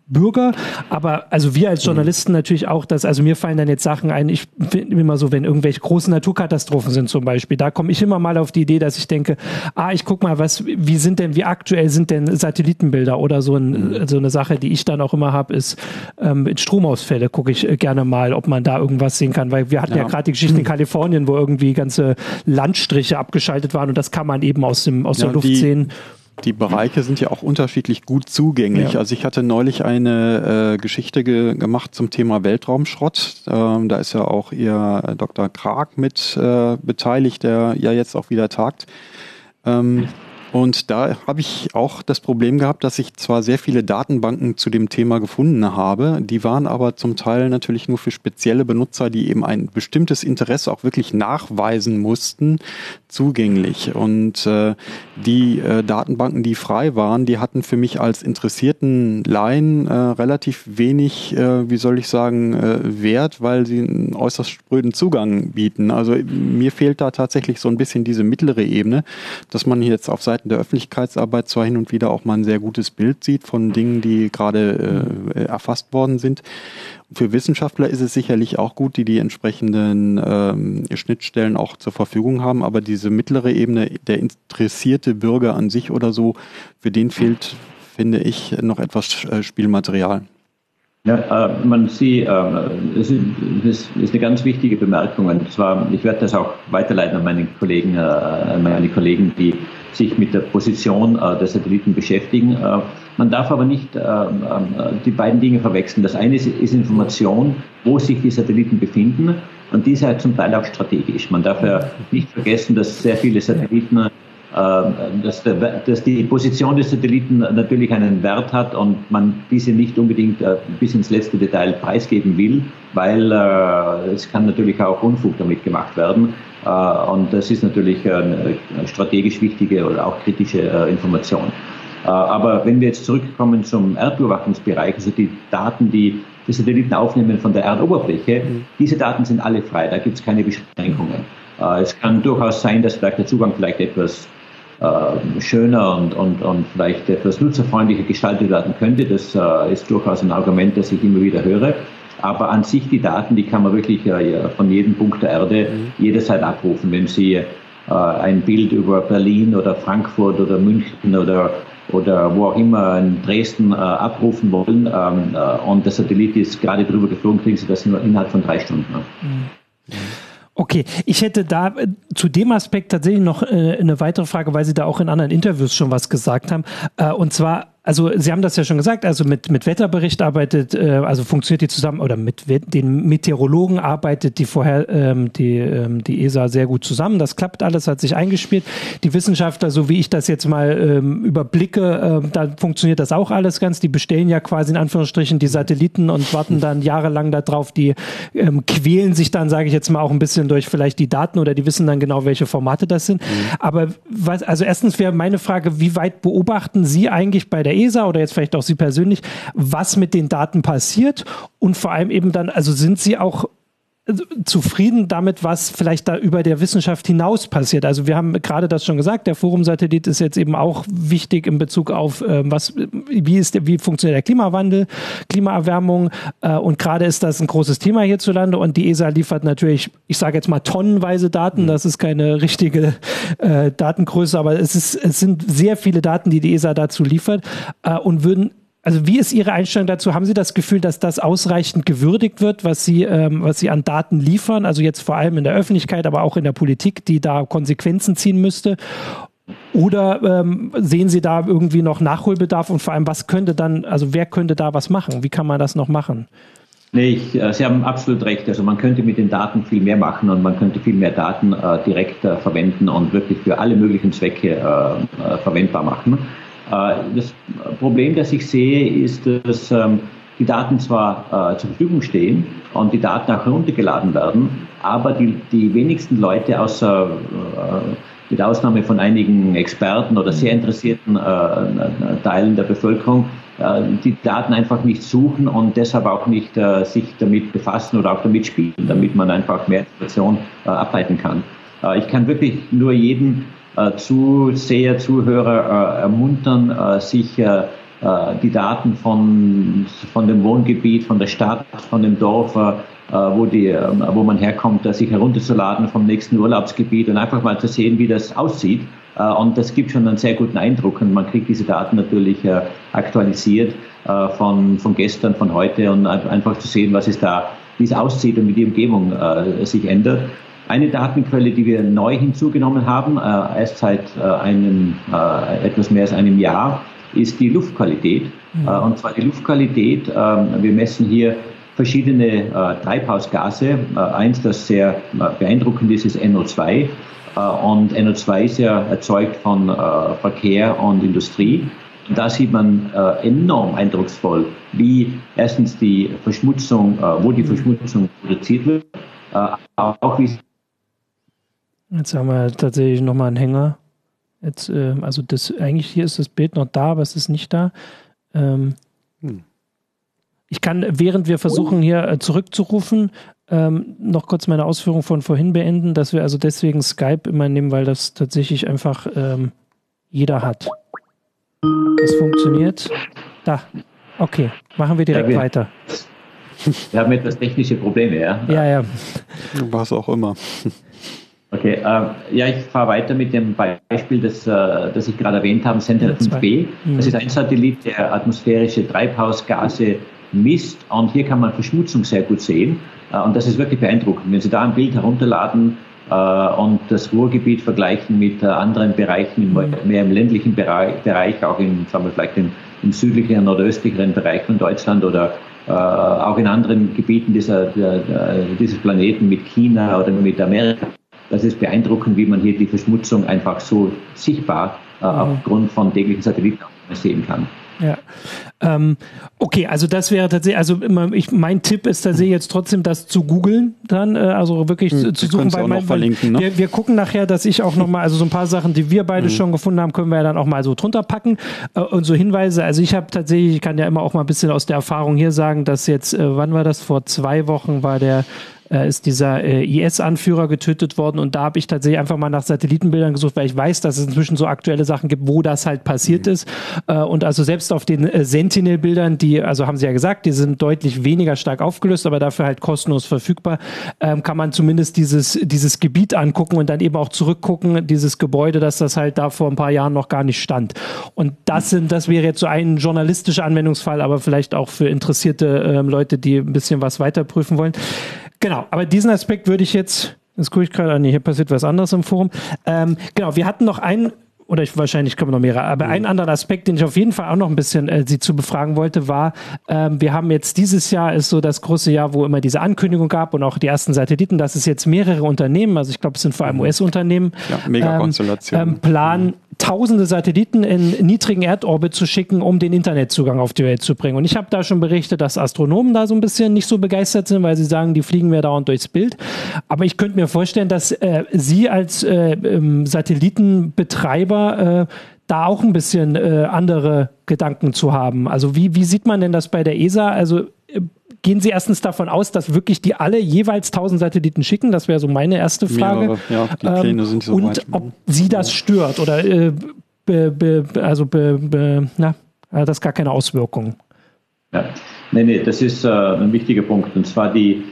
[SPEAKER 1] Bürger, aber also wir als. Journalisten natürlich auch, dass, also mir fallen dann jetzt Sachen ein, ich finde immer so, wenn irgendwelche großen Naturkatastrophen sind zum Beispiel, da komme ich immer mal auf die Idee, dass ich denke, ah, ich guck mal, was, wie sind denn, wie aktuell sind denn Satellitenbilder oder so, ein, mhm. so eine Sache, die ich dann auch immer habe, ist ähm, Stromausfälle gucke ich äh, gerne mal, ob man da irgendwas sehen kann, weil wir hatten ja, ja gerade die Geschichte in. *clears throat* Kalifornien, wo irgendwie ganze Landstriche abgeschaltet waren und das kann man eben aus dem aus ja, der Luft sehen
[SPEAKER 3] die Bereiche sind ja auch unterschiedlich gut zugänglich. Ja. Also ich hatte neulich eine äh, Geschichte ge gemacht zum Thema Weltraumschrott. Ähm, da ist ja auch ihr Dr. Krag mit äh, beteiligt, der ja jetzt auch wieder tagt. Ähm, und da habe ich auch das Problem gehabt, dass ich zwar sehr viele Datenbanken zu dem Thema gefunden habe, die waren aber zum Teil natürlich nur für spezielle Benutzer, die eben ein bestimmtes Interesse auch wirklich nachweisen mussten, zugänglich. Und äh, die äh, Datenbanken, die frei waren, die hatten für mich als interessierten Laien äh, relativ wenig, äh, wie soll ich sagen, äh, Wert, weil sie einen äußerst spröden Zugang bieten. Also mir fehlt da tatsächlich so ein bisschen diese mittlere Ebene, dass man jetzt auf Seiten der Öffentlichkeitsarbeit zwar hin und wieder auch mal ein sehr gutes Bild sieht von Dingen, die gerade äh, erfasst worden sind. Für Wissenschaftler ist es sicherlich auch gut, die die entsprechenden ähm, Schnittstellen auch zur Verfügung haben, aber diese mittlere Ebene, der interessierte Bürger an sich oder so, für den fehlt, finde ich, noch etwas äh, Spielmaterial.
[SPEAKER 2] Ja, äh, man sieht, äh, es ist, eine ganz wichtige Bemerkung. Und zwar, ich werde das auch weiterleiten an meine Kollegen, an meine Kollegen, die sich mit der Position äh, der Satelliten beschäftigen. Äh, man darf aber nicht äh, die beiden Dinge verwechseln. Das eine ist, ist, Information, wo sich die Satelliten befinden und diese halt zum Teil auch strategisch. Man darf ja nicht vergessen, dass sehr viele Satelliten dass, der, dass, die Position des Satelliten natürlich einen Wert hat und man diese nicht unbedingt bis ins letzte Detail preisgeben will, weil es kann natürlich auch Unfug damit gemacht werden. Und das ist natürlich eine strategisch wichtige oder auch kritische Information. aber wenn wir jetzt zurückkommen zum Erdbeobachtungsbereich, also die Daten, die die Satelliten aufnehmen von der Erdoberfläche, mhm. diese Daten sind alle frei, da gibt es keine Beschränkungen. Äh, es kann durchaus sein, dass vielleicht der Zugang vielleicht etwas äh, schöner und, und, und vielleicht etwas nutzerfreundlicher gestaltet werden könnte. Das äh, ist durchaus ein Argument, das ich immer wieder höre. Aber an sich die Daten, die kann man wirklich äh, von jedem Punkt der Erde mhm. jederzeit abrufen. Wenn Sie äh, ein Bild über Berlin oder Frankfurt oder München oder oder wo auch immer in Dresden äh, abrufen wollen ähm, äh, und der Satellit ist gerade drüber geflogen, kriegen Sie das nur innerhalb von drei Stunden.
[SPEAKER 1] Mhm. Okay, ich hätte da äh, zu dem Aspekt tatsächlich noch eine weitere Frage, weil Sie da auch in anderen Interviews schon was gesagt haben. Und zwar also Sie haben das ja schon gesagt, also mit, mit Wetterbericht arbeitet, äh, also funktioniert die zusammen, oder mit den Meteorologen arbeitet die vorher ähm, die, ähm, die ESA sehr gut zusammen. Das klappt alles, hat sich eingespielt. Die Wissenschaftler, so wie ich das jetzt mal ähm, überblicke, äh, da funktioniert das auch alles ganz. Die bestellen ja quasi in Anführungsstrichen die Satelliten und warten dann jahrelang darauf. Die ähm, quälen sich dann, sage ich jetzt mal, auch ein bisschen durch vielleicht die Daten oder die wissen dann genau, welche Formate das sind. Mhm. Aber was, also erstens wäre meine Frage, wie weit beobachten Sie eigentlich bei der ESA oder jetzt vielleicht auch Sie persönlich, was mit den Daten passiert und vor allem eben dann, also sind Sie auch zufrieden damit, was vielleicht da über der Wissenschaft hinaus passiert. Also wir haben gerade das schon gesagt, der Forum-Satellit ist jetzt eben auch wichtig in Bezug auf, äh, was, wie ist, wie funktioniert der Klimawandel, Klimaerwärmung äh, und gerade ist das ein großes Thema hierzulande und die ESA liefert natürlich, ich sage jetzt mal tonnenweise Daten, mhm. das ist keine richtige äh, Datengröße, aber es, ist, es sind sehr viele Daten, die die ESA dazu liefert äh, und würden also wie ist Ihre Einstellung dazu? Haben Sie das Gefühl, dass das ausreichend gewürdigt wird, was Sie, ähm, was Sie an Daten liefern? Also jetzt vor allem in der Öffentlichkeit, aber auch in der Politik, die da Konsequenzen ziehen müsste? Oder ähm, sehen Sie da irgendwie noch Nachholbedarf und vor allem, was könnte dann, also wer könnte da was machen? Wie kann man das noch machen?
[SPEAKER 2] Nee, ich, äh, Sie haben absolut recht. Also man könnte mit den Daten viel mehr machen und man könnte viel mehr Daten äh, direkt äh, verwenden und wirklich für alle möglichen Zwecke äh, äh verwendbar machen. Äh, das Problem, das ich sehe, ist, dass ähm, die Daten zwar äh, zur Verfügung stehen und die Daten auch heruntergeladen werden, aber die, die wenigsten Leute, außer äh, mit Ausnahme von einigen Experten oder sehr interessierten Teilen der Bevölkerung, die Daten einfach nicht suchen und deshalb auch nicht sich damit befassen oder auch damit spielen, damit man einfach mehr Information ableiten kann. ich kann wirklich nur jeden äh, Zuseher, Zuhörer äh, ermuntern, äh, sich die Daten von, von dem Wohngebiet, von der Stadt, von dem Dorf, wo, die, wo man herkommt, sich herunterzuladen vom nächsten Urlaubsgebiet und einfach mal zu sehen, wie das aussieht. Und das gibt schon einen sehr guten Eindruck und man kriegt diese Daten natürlich aktualisiert von, von gestern, von heute und einfach zu sehen, was es da, wie es aussieht und wie die Umgebung sich ändert. Eine Datenquelle, die wir neu hinzugenommen haben, äh, erst seit äh, einem, äh, etwas mehr als einem Jahr, ist die Luftqualität. Mhm. Äh, und zwar die Luftqualität, ähm, wir messen hier verschiedene äh, Treibhausgase. Äh, eins, das sehr beeindruckend ist, ist NO2. und NO2 ist ja erzeugt von Verkehr und Industrie. Und da sieht man enorm eindrucksvoll, wie erstens die Verschmutzung, wo die Verschmutzung produziert wird, auch wie
[SPEAKER 1] Jetzt haben wir tatsächlich nochmal einen Hänger. Jetzt, äh, also das, eigentlich hier ist das Bild noch da, aber es ist nicht da. Ähm, hm. Ich kann, während wir versuchen hier äh, zurückzurufen, ähm, noch kurz meine Ausführung von vorhin beenden, dass wir also deswegen Skype immer nehmen, weil das tatsächlich einfach ähm, jeder hat. Das funktioniert. Da. Okay, machen wir direkt ja, wir, weiter.
[SPEAKER 2] Wir haben etwas technische Probleme, ja?
[SPEAKER 1] Ja, ja.
[SPEAKER 3] Was auch immer.
[SPEAKER 2] Okay, äh, ja, ich fahre weiter mit dem Beispiel, das, äh, das ich gerade erwähnt habe, Sentinel-5B. Mhm. Das ist ein Satellit, der atmosphärische Treibhausgase misst und hier kann man Verschmutzung sehr gut sehen äh, und das ist wirklich beeindruckend. Wenn Sie da ein Bild herunterladen äh, und das Ruhrgebiet vergleichen mit äh, anderen Bereichen, mhm. mehr im ländlichen Bereich, Bereich auch in, sagen wir vielleicht im, im südlicheren, nordöstlicheren Bereich von Deutschland oder äh, auch in anderen Gebieten dieser, der, der, dieses Planeten mit China oder mit Amerika das ist beeindruckend, wie man hier die Verschmutzung einfach so sichtbar äh, mhm. aufgrund von täglichen Satelliten sehen kann.
[SPEAKER 1] Ja. Ähm, okay, also das wäre tatsächlich, also immer, ich, mein Tipp ist tatsächlich jetzt trotzdem, das zu googeln dann, äh, also wirklich hm, zu, suchen.
[SPEAKER 3] Weil, mein,
[SPEAKER 1] ne? wir, wir gucken nachher, dass ich auch nochmal, also so ein paar Sachen, die wir beide hm. schon gefunden haben, können wir ja dann auch mal so drunter packen äh, und so Hinweise. Also ich habe tatsächlich, ich kann ja immer auch mal ein bisschen aus der Erfahrung hier sagen, dass jetzt, äh, wann war das? Vor zwei Wochen war der äh, ist dieser äh, IS-Anführer getötet worden und da habe ich tatsächlich einfach mal nach Satellitenbildern gesucht, weil ich weiß, dass es inzwischen so aktuelle Sachen gibt, wo das halt passiert mhm. ist. Äh, und also selbst auf den äh, Sentinel-Bildern, die, also haben sie ja gesagt, die sind deutlich weniger stark aufgelöst, aber dafür halt kostenlos verfügbar, ähm, kann man zumindest dieses, dieses Gebiet angucken und dann eben auch zurückgucken, dieses Gebäude, dass das halt da vor ein paar Jahren noch gar nicht stand. Und das sind, das wäre jetzt so ein journalistischer Anwendungsfall, aber vielleicht auch für interessierte äh, Leute, die ein bisschen was weiter prüfen wollen. Genau, aber diesen Aspekt würde ich jetzt, jetzt gucke ich gerade an, hier passiert was anderes im Forum. Ähm, genau, wir hatten noch einen oder ich, wahrscheinlich kommen noch mehrere, aber mhm. einen anderen Aspekt, den ich auf jeden Fall auch noch ein bisschen äh, Sie zu befragen wollte, war, ähm, wir haben jetzt dieses Jahr ist so das große Jahr, wo immer diese Ankündigung gab und auch die ersten Satelliten, dass es jetzt mehrere Unternehmen, also ich glaube, es sind vor allem mhm. US-Unternehmen,
[SPEAKER 3] ja.
[SPEAKER 1] Ähm, ähm, planen, tausende Satelliten in niedrigen Erdorbit zu schicken, um den Internetzugang auf die Welt zu bringen. Und ich habe da schon berichtet, dass Astronomen da so ein bisschen nicht so begeistert sind, weil sie sagen, die fliegen mir dauernd durchs Bild. Aber ich könnte mir vorstellen, dass äh, Sie als äh, ähm, Satellitenbetreiber äh, da auch ein bisschen äh, andere Gedanken zu haben. Also wie, wie sieht man denn das bei der ESA? Also äh, gehen Sie erstens davon aus, dass wirklich die alle jeweils 1000 Satelliten schicken? Das wäre so meine erste Frage. Mehrere,
[SPEAKER 3] ja, die Pläne ähm, sind so
[SPEAKER 1] Und weit. ob Sie das stört oder äh, be, be, also be, na, hat das gar keine Auswirkungen?
[SPEAKER 2] Ja, nee, nee, das ist äh, ein wichtiger Punkt. Und zwar die,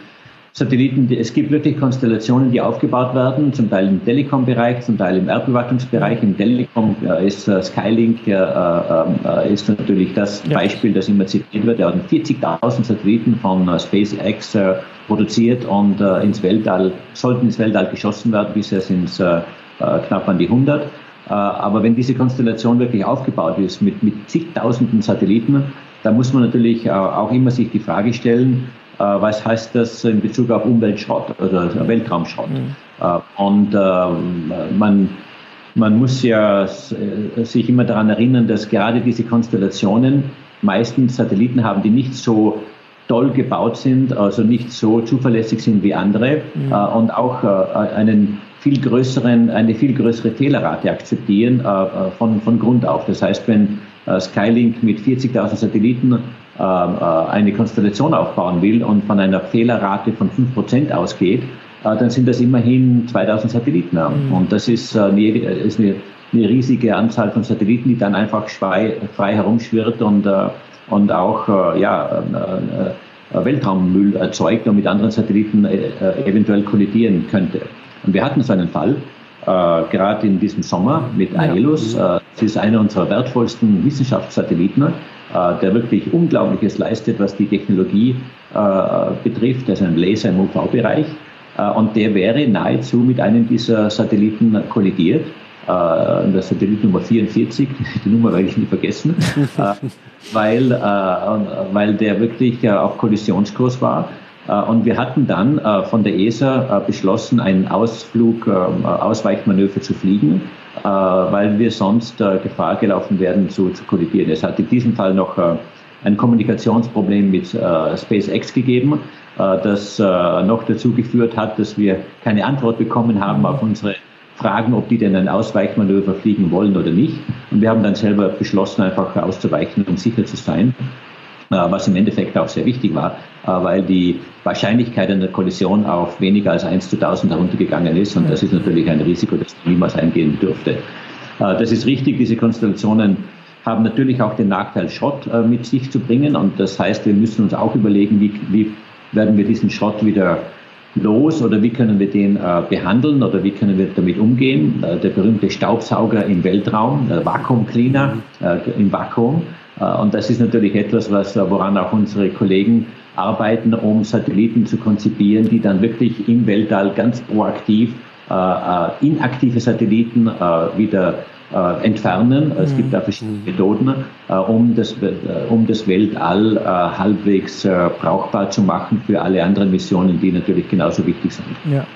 [SPEAKER 2] Satelliten, es gibt wirklich Konstellationen, die aufgebaut werden, zum Teil im Telekom-Bereich, zum Teil im Erdbeobachtungsbereich. Im Telekom ist äh, Skylink äh, äh, ist natürlich das ja. Beispiel, das immer zitiert wird. Er hat 40.000 Satelliten von SpaceX produziert und ins Weltall, sollten ins Weltall geschossen werden, bisher sind es knapp an die 100. aber wenn diese Konstellation wirklich aufgebaut ist mit, mit zigtausenden Satelliten, dann muss man natürlich auch immer sich die Frage stellen, was heißt das in Bezug auf Umweltschrott oder Weltraumschrott. Mhm. Äh, und äh, man, man muss ja sich immer daran erinnern, dass gerade diese Konstellationen meistens Satelliten haben, die nicht so toll gebaut sind, also nicht so zuverlässig sind wie andere mhm. und auch einen viel größeren, eine viel größere Fehlerrate akzeptieren von, von Grund auf. Das heißt, wenn Skylink mit 40.000 Satelliten äh, äh, eine Konstellation aufbauen will und von einer Fehlerrate von 5% ausgeht, äh, dann sind das immerhin 2000 Satelliten. Mhm. Und das ist, eine, ist eine, eine, riesige Anzahl von Satelliten, die dann einfach frei, frei herumschwirrt und, und auch ja, Weltraummüll erzeugt und mit anderen Satelliten eventuell kollidieren könnte. Und wir hatten so einen Fall, äh, gerade in diesem Sommer mit AELUS. Ja. Äh, das ist einer unserer wertvollsten Wissenschaftssatelliten. Äh, der wirklich Unglaubliches leistet, was die Technologie äh, betrifft, also ein Laser im UV-Bereich. Äh, und der wäre nahezu mit einem dieser Satelliten kollidiert. Der Satellit Nummer 44, *laughs* die Nummer werde ich nie vergessen, weil, weil der wirklich auf Kollisionskurs war. Und wir hatten dann von der ESA beschlossen, einen Ausflug, Ausweichmanöver zu fliegen. Äh, weil wir sonst äh, Gefahr gelaufen werden zu, zu kollidieren. Es hat in diesem Fall noch äh, ein Kommunikationsproblem mit SpaceX gegeben, das noch dazu geführt hat, dass wir keine Antwort bekommen haben auf unsere Fragen, ob die denn ein Ausweichmanöver fliegen wollen oder nicht. Und wir haben dann selber beschlossen, einfach auszuweichen, um sicher zu sein. Äh, was im Endeffekt auch sehr wichtig war, äh, weil die Wahrscheinlichkeit einer Kollision auf weniger als 1 zu 1000 heruntergegangen ist. Und das ist natürlich ein Risiko, das niemals eingehen dürfte. Äh, das ist richtig, diese Konstellationen haben natürlich auch den Nachteil, Schrott mit sich zu bringen. Und das heißt, wir müssen uns auch überlegen, wie, wie werden wir diesen Schrott wieder los oder wie können wir den behandeln oder wie können wir damit umgehen. Der berühmte Staubsauger im Weltraum, der Vakuum Cleaner äh, im Vakuum. Äh, und das ist natürlich etwas, was, äh, woran auch unsere Kollegen arbeiten, um Satelliten zu konzipieren, die dann wirklich im Weltall ganz proaktiv äh, inaktive Satelliten wieder entfernen. Es mhm. gibt da verschiedene. Methoden, um, das, um das Weltall halbwegs brauchbar zu machen für alle anderen Missionen, die natürlich genauso wichtig sind.
[SPEAKER 1] Ja.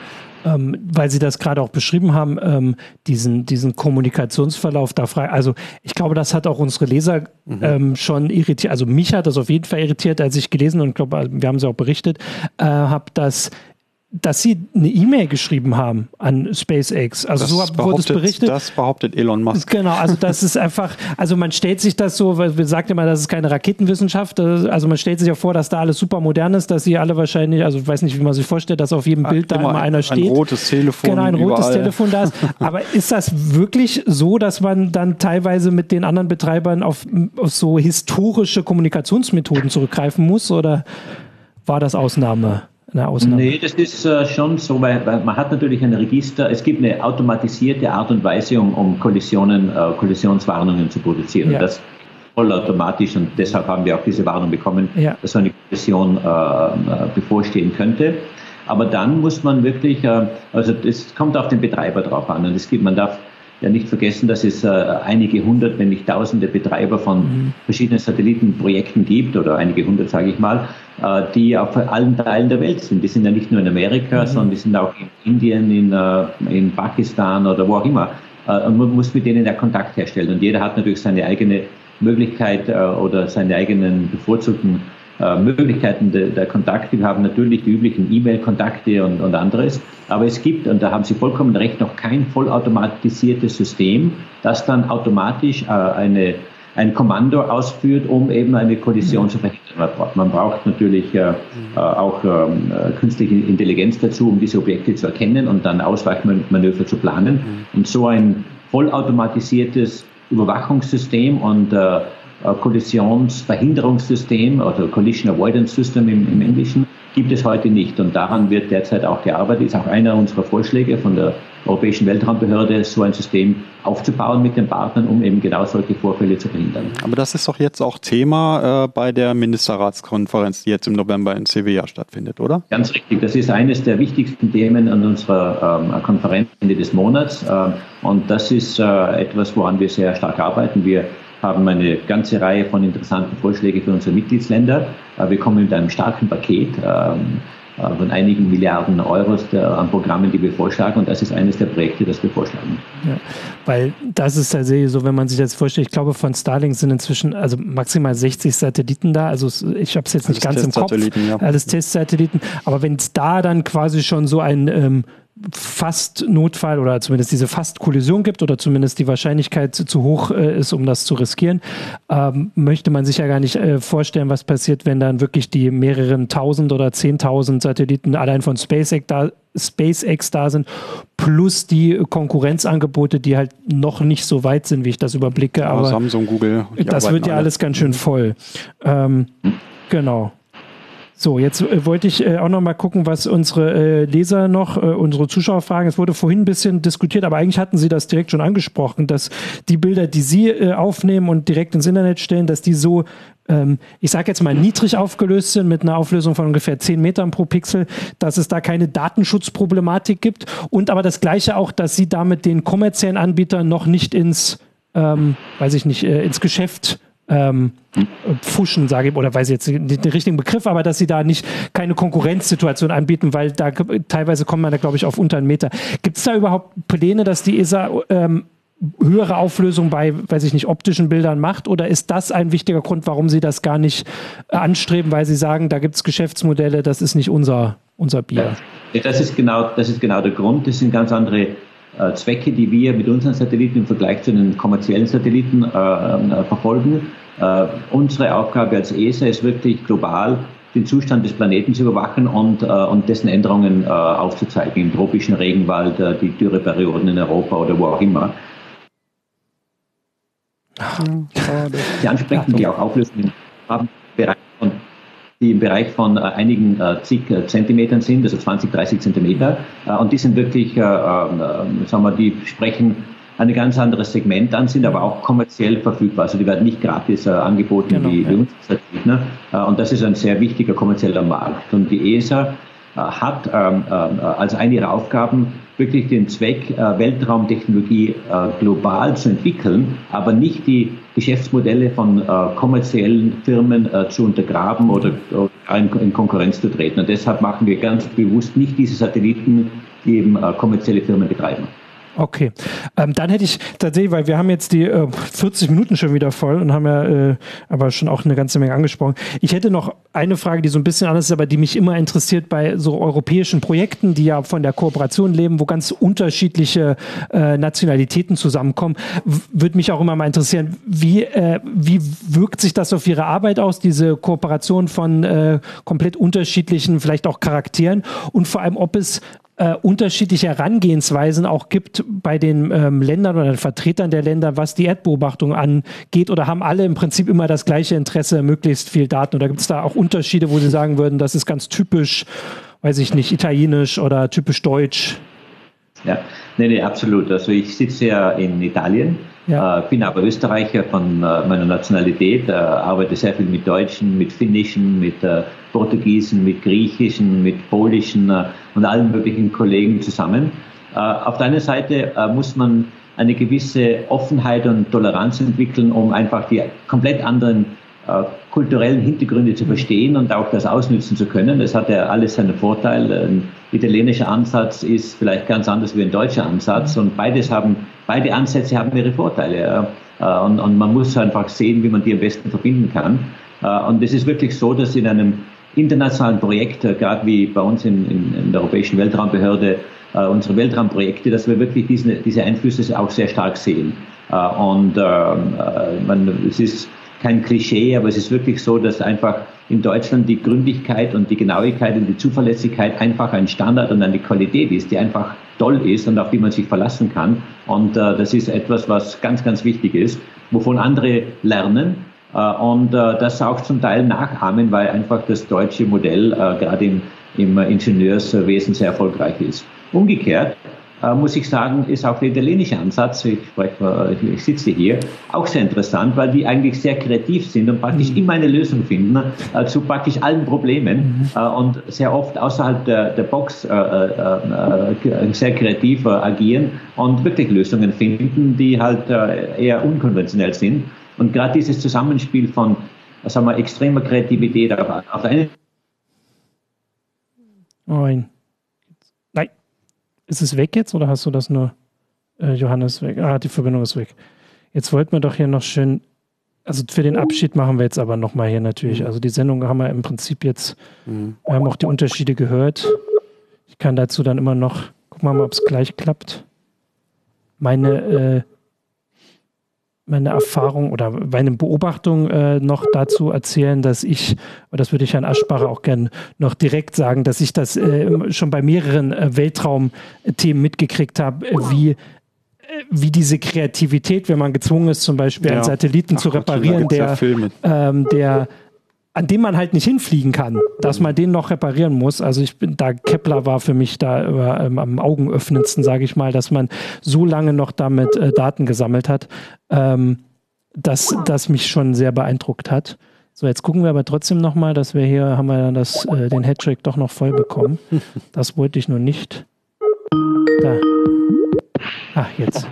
[SPEAKER 1] Ähm, weil Sie das gerade auch beschrieben haben, ähm, diesen, diesen Kommunikationsverlauf da frei. Also ich glaube, das hat auch unsere Leser mhm. ähm, schon irritiert. Also mich hat das auf jeden Fall irritiert, als ich gelesen und glaube, wir haben es auch berichtet, äh, habe, dass dass sie eine E-Mail geschrieben haben an SpaceX. Also das so wurde es berichtet.
[SPEAKER 3] Das behauptet Elon Musk.
[SPEAKER 1] Genau, also das ist einfach, also man stellt sich das so, weil wir sagt immer, das ist keine Raketenwissenschaft. Also man stellt sich ja vor, dass da alles super modern ist, dass sie alle wahrscheinlich, also ich weiß nicht, wie man sich vorstellt, dass auf jedem Bild da immer, immer einer steht. Ein
[SPEAKER 3] rotes Telefon.
[SPEAKER 1] Genau, ein rotes überall. Telefon da ist. Aber ist das wirklich so, dass man dann teilweise mit den anderen Betreibern auf, auf so historische Kommunikationsmethoden zurückgreifen muss oder war das Ausnahme?
[SPEAKER 2] Eine Ausnahme? Nee, das ist äh, schon so, weil, weil, man hat natürlich ein Register, es gibt eine automatisierte Art und Weise, um, um Kollisionen, äh, Kollisionswarnungen zu produzieren. Ja. Das vollautomatisch und deshalb haben wir auch diese Warnung bekommen, ja. dass so eine Kollision äh, äh bevorstehen könnte. Aber dann muss man wirklich, äh, also das kommt auf den Betreiber drauf an und es gibt, man darf ja nicht vergessen, dass es äh, einige hundert, wenn nicht tausende Betreiber von mhm. verschiedenen Satellitenprojekten gibt oder einige hundert, sage ich mal, äh, die auf allen Teilen der Welt sind. Die sind ja nicht nur in Amerika, mhm. sondern die sind auch in Indien, in, äh, in Pakistan oder wo auch immer. Äh, und man muss mit denen ja Kontakt herstellen. Und jeder hat natürlich seine eigene Möglichkeit äh, oder seine eigenen bevorzugten äh, Möglichkeiten der, der, Kontakte. Wir haben natürlich die üblichen E-Mail-Kontakte und, und anderes. Aber es gibt, und da haben Sie vollkommen recht, noch kein vollautomatisiertes System, das dann automatisch äh, eine, ein Kommando ausführt, um eben eine Kollision mhm. zu verhindern. Man braucht natürlich äh, äh, auch ähm, äh, künstliche Intelligenz dazu, um diese Objekte zu erkennen und dann Ausweichmanöver zu planen. Mhm. Und so ein vollautomatisiertes Überwachungssystem und äh, Kollisionsverhinderungssystem oder Collision Avoidance System im, im, Englischen gibt es heute nicht. Und daran wird derzeit auch gearbeitet. Ist auch einer unserer Vorschläge von der Europäischen Weltraumbehörde, so ein System aufzubauen mit den Partnern, um eben genau solche Vorfälle zu verhindern.
[SPEAKER 3] Aber das ist doch jetzt auch Thema äh, bei der Ministerratskonferenz, die jetzt im November in Sevilla stattfindet, oder?
[SPEAKER 2] Ganz richtig. Das ist eines der wichtigsten Themen an unserer ähm, Konferenz Ende des Monats. Ähm, und das ist äh, etwas, woran wir sehr stark arbeiten. Wir haben eine ganze Reihe von interessanten Vorschlägen für unsere Mitgliedsländer. Äh, wir kommen mit einem starken Paket ähm, äh, von einigen Milliarden Euros an Programmen, die wir vorschlagen. Und das ist eines der Projekte, das wir vorschlagen.
[SPEAKER 1] Ja, weil das ist tatsächlich so, wenn man sich das vorstellt, ich glaube, von Starlink sind inzwischen also maximal 60 Satelliten da. Also ich habe es jetzt nicht ganz im Kopf. Ja. Alles Testsatelliten. Aber wenn es da dann quasi schon so ein ähm, fast Notfall oder zumindest diese fast Kollision gibt oder zumindest die Wahrscheinlichkeit zu hoch äh, ist, um das zu riskieren, ähm, möchte man sich ja gar nicht äh, vorstellen, was passiert, wenn dann wirklich die mehreren tausend oder zehntausend Satelliten allein von SpaceX da, SpaceX da sind, plus die Konkurrenzangebote, die halt noch nicht so weit sind, wie ich das überblicke. Aber
[SPEAKER 3] Samsung, Google.
[SPEAKER 1] Das wird ja alle. alles ganz schön voll. Ähm, genau. So, jetzt äh, wollte ich äh, auch noch mal gucken, was unsere äh, Leser noch, äh, unsere Zuschauer fragen. Es wurde vorhin ein bisschen diskutiert, aber eigentlich hatten Sie das direkt schon angesprochen, dass die Bilder, die Sie äh, aufnehmen und direkt ins Internet stellen, dass die so, ähm, ich sage jetzt mal, niedrig aufgelöst sind mit einer Auflösung von ungefähr 10 Metern pro Pixel, dass es da keine Datenschutzproblematik gibt und aber das Gleiche auch, dass Sie damit den kommerziellen Anbietern noch nicht ins, ähm, weiß ich nicht, äh, ins Geschäft ähm, pfuschen, sage ich, oder weiß ich jetzt nicht den richtigen Begriff, aber dass sie da nicht keine Konkurrenzsituation anbieten, weil da teilweise kommt man da, glaube ich, auf unter einen Meter. Gibt es da überhaupt Pläne, dass die ESA ähm, höhere Auflösung bei, weiß ich nicht, optischen Bildern macht? Oder ist das ein wichtiger Grund, warum Sie das gar nicht äh, anstreben, weil Sie sagen, da gibt es Geschäftsmodelle, das ist nicht unser, unser Bier?
[SPEAKER 2] Das, ist genau, das ist genau der Grund. Das sind ganz andere äh, Zwecke, die wir mit unseren Satelliten im Vergleich zu den kommerziellen Satelliten äh, äh, verfolgen. Äh, unsere Aufgabe als ESA ist wirklich global den Zustand des Planeten zu überwachen und, äh, und dessen Änderungen äh, aufzuzeigen, im tropischen Regenwald, die Dürreperioden in Europa oder wo auch immer. Die ansprechen, die auch Auflösungen haben, die im Bereich von äh, einigen äh, zig äh, Zentimetern sind, also 20, 30 Zentimeter. Äh, und die sind wirklich, äh, ähm, sagen wir, die sprechen ein ganz anderes Segment an, sind aber auch kommerziell verfügbar. Also die werden nicht gratis angeboten genau, wie, ja. wie uns Satelliten. und das ist ein sehr wichtiger kommerzieller Markt. Und die ESA hat ähm, als eine ihrer Aufgaben wirklich den Zweck, äh, Weltraumtechnologie äh, global zu entwickeln, aber nicht die Geschäftsmodelle von äh, kommerziellen Firmen äh, zu untergraben oder, in, Konkurrenz zu treten. Und deshalb machen wir ganz bewusst nicht diese Satelliten die eben äh, kommerzielle Firmen betreiben.
[SPEAKER 1] Okay, ähm, dann hätte ich tatsächlich, weil wir haben jetzt die äh, 40 Minuten schon wieder voll und haben ja äh, aber schon auch eine ganze Menge angesprochen. Ich hätte noch eine Frage, die so ein bisschen anders ist, aber die mich immer interessiert bei so europäischen Projekten, die ja von der Kooperation leben, wo ganz unterschiedliche äh, Nationalitäten zusammenkommen. Würde mich auch immer mal interessieren, wie, äh, wie wirkt sich das auf Ihre Arbeit aus, diese Kooperation von äh, komplett unterschiedlichen, vielleicht auch Charakteren und vor allem, ob es äh, unterschiedliche Herangehensweisen auch gibt bei den ähm, Ländern oder den Vertretern der Länder, was die Erdbeobachtung angeht? Oder haben alle im Prinzip immer das gleiche Interesse, möglichst viel Daten? Oder gibt es da auch Unterschiede, wo Sie sagen würden, das ist ganz typisch, weiß ich nicht, italienisch oder typisch deutsch?
[SPEAKER 2] Ja, nee, nee, absolut. Also ich sitze ja in Italien, ja. äh, bin aber Österreicher von äh, meiner Nationalität, äh, arbeite sehr viel mit Deutschen, mit Finnischen, mit äh, Portugiesen, mit Griechischen, mit Polischen äh, und allen möglichen Kollegen zusammen. Äh, auf der einen Seite muss man eine gewisse Offenheit und Toleranz entwickeln, um einfach die komplett anderen äh, kulturellen Hintergründe zu verstehen und auch das ausnützen zu können. Das hat ja alles seinen Vorteil. Ein italienischer Ansatz ist vielleicht ganz anders wie ein deutscher Ansatz und beides haben, beide Ansätze haben ihre Vorteile. Äh, und, und man muss einfach sehen, wie man die am besten verbinden kann. Äh, und es ist wirklich so, dass in einem internationalen Projekt, gerade wie bei uns in, in, in der Europäischen Weltraumbehörde, unsere Weltraumprojekte, dass wir wirklich diese, diese Einflüsse auch sehr stark sehen. Und ähm, man, es ist kein Klischee, aber es ist wirklich so, dass einfach in Deutschland die Gründlichkeit und die Genauigkeit und die Zuverlässigkeit einfach ein Standard und eine Qualität ist, die einfach toll ist und auf die man sich verlassen kann. Und äh, das ist etwas, was ganz, ganz wichtig ist, wovon andere lernen äh, und äh, das auch zum Teil nachahmen, weil einfach das deutsche Modell äh, gerade im, im Ingenieurswesen sehr erfolgreich ist. Umgekehrt äh, muss ich sagen, ist auch der italienische Ansatz, ich, spreche, ich sitze hier, auch sehr interessant, weil die eigentlich sehr kreativ sind und praktisch mhm. immer eine Lösung finden äh, zu praktisch allen Problemen mhm. äh, und sehr oft außerhalb der, der Box äh, äh, äh, sehr kreativ agieren und wirklich Lösungen finden, die halt eher unkonventionell sind. Und gerade dieses Zusammenspiel von sagen wir, extremer Kreativität auf, auf der einen
[SPEAKER 1] Nein. Ist es weg jetzt oder hast du das nur, äh, Johannes, weg? Ah, die Verbindung ist weg. Jetzt wollten wir doch hier noch schön, also für den Abschied machen wir jetzt aber nochmal hier natürlich. Mhm. Also die Sendung haben wir im Prinzip jetzt, mhm. wir haben auch die Unterschiede gehört. Ich kann dazu dann immer noch, gucken wir mal, ob es gleich klappt. Meine äh, meine Erfahrung oder meine Beobachtung äh, noch dazu erzählen, dass ich, und das würde ich Herrn Aschbacher auch gerne noch direkt sagen, dass ich das äh, schon bei mehreren äh, Weltraumthemen mitgekriegt habe, äh, wie äh, wie diese Kreativität, wenn man gezwungen ist, zum Beispiel ja. einen Satelliten Ach, zu reparieren, der, ähm, der an dem man halt nicht hinfliegen kann, dass man den noch reparieren muss. Also ich bin da, Kepler war für mich da ähm, am augenöffnendsten, sage ich mal, dass man so lange noch damit äh, Daten gesammelt hat, ähm, dass das mich schon sehr beeindruckt hat. So, jetzt gucken wir aber trotzdem nochmal, dass wir hier, haben wir dann das, äh, den Hattrick doch noch voll bekommen. *laughs* Das wollte ich nur nicht. Da. Ah, jetzt.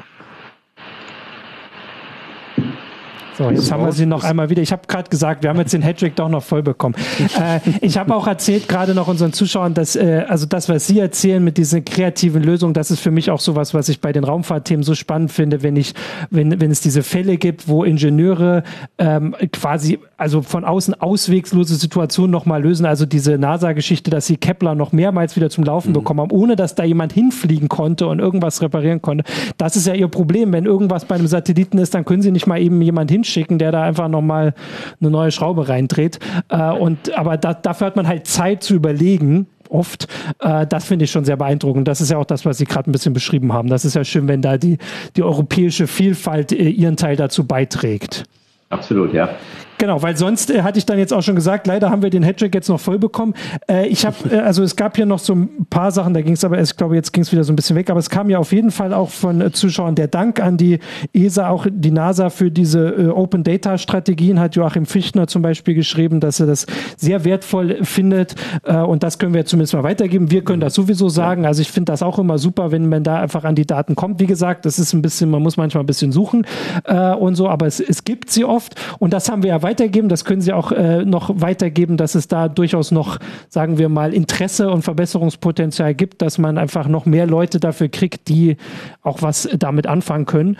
[SPEAKER 1] So, jetzt haben wir sie noch einmal wieder. Ich habe gerade gesagt, wir haben jetzt den Hattrick doch noch voll bekommen. *laughs* äh, ich habe auch erzählt gerade noch unseren Zuschauern, dass äh, also das, was Sie erzählen mit diesen kreativen Lösungen, das ist für mich auch sowas, was ich bei den Raumfahrtthemen so spannend finde, wenn ich, wenn, wenn es diese Fälle gibt, wo Ingenieure ähm, quasi also von außen auswegslose Situationen nochmal lösen. Also diese NASA-Geschichte, dass sie Kepler noch mehrmals wieder zum Laufen mhm. bekommen haben, ohne dass da jemand hinfliegen konnte und irgendwas reparieren konnte. Das ist ja ihr Problem. Wenn irgendwas bei einem Satelliten ist, dann können sie nicht mal eben jemand hinschicken schicken, der da einfach nochmal eine neue Schraube reindreht. Äh, und, aber da, dafür hat man halt Zeit zu überlegen, oft. Äh, das finde ich schon sehr beeindruckend. Das ist ja auch das, was Sie gerade ein bisschen beschrieben haben. Das ist ja schön, wenn da die, die europäische Vielfalt äh, ihren Teil dazu beiträgt.
[SPEAKER 2] Absolut, ja.
[SPEAKER 1] Genau, weil sonst äh, hatte ich dann jetzt auch schon gesagt, leider haben wir den Hattrick jetzt noch voll bekommen. Äh, ich habe, äh, also es gab hier noch so ein paar Sachen, da ging es aber, ich glaube, jetzt ging es wieder so ein bisschen weg, aber es kam ja auf jeden Fall auch von äh, Zuschauern der Dank an die ESA, auch die NASA für diese äh, Open Data Strategien, hat Joachim Fichtner zum Beispiel geschrieben, dass er das sehr wertvoll findet äh, und das können wir zumindest mal weitergeben. Wir können das sowieso sagen, also ich finde das auch immer super, wenn man da einfach an die Daten kommt. Wie gesagt, das ist ein bisschen, man muss manchmal ein bisschen suchen und so, aber es, es gibt sie oft und das haben wir ja weitergeben. Das können Sie auch äh, noch weitergeben, dass es da durchaus noch, sagen wir mal, Interesse und Verbesserungspotenzial gibt, dass man einfach noch mehr Leute dafür kriegt, die auch was damit anfangen können.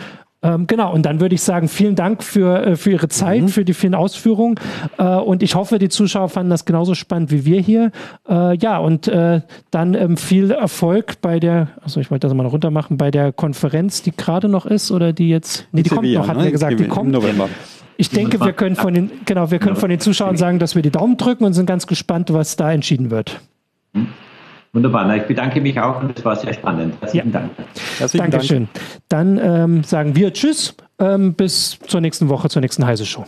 [SPEAKER 1] Ähm, genau, und dann würde ich sagen, vielen Dank für, äh, für Ihre Zeit, mhm. für die vielen Ausführungen. Äh, und ich hoffe, die Zuschauer fanden das genauso spannend wie wir hier. Äh, ja, und äh, dann ähm, viel Erfolg bei der, also ich wollte das mal noch runter machen, bei der Konferenz, die gerade noch ist oder die jetzt, nee, die kommt noch, hat ne? er gesagt, die kommt. Im November. Ich denke, wir können von den, genau, wir können von den Zuschauern sagen, dass wir die Daumen drücken und sind ganz gespannt, was da entschieden wird.
[SPEAKER 2] Mhm. Wunderbar. Na, ich bedanke mich auch und es war sehr spannend. Herzlichen ja. Dank.
[SPEAKER 1] Herzlichen Dankeschön. Dank. Dann ähm, sagen wir Tschüss. Ähm, bis zur nächsten Woche, zur nächsten Heise Show.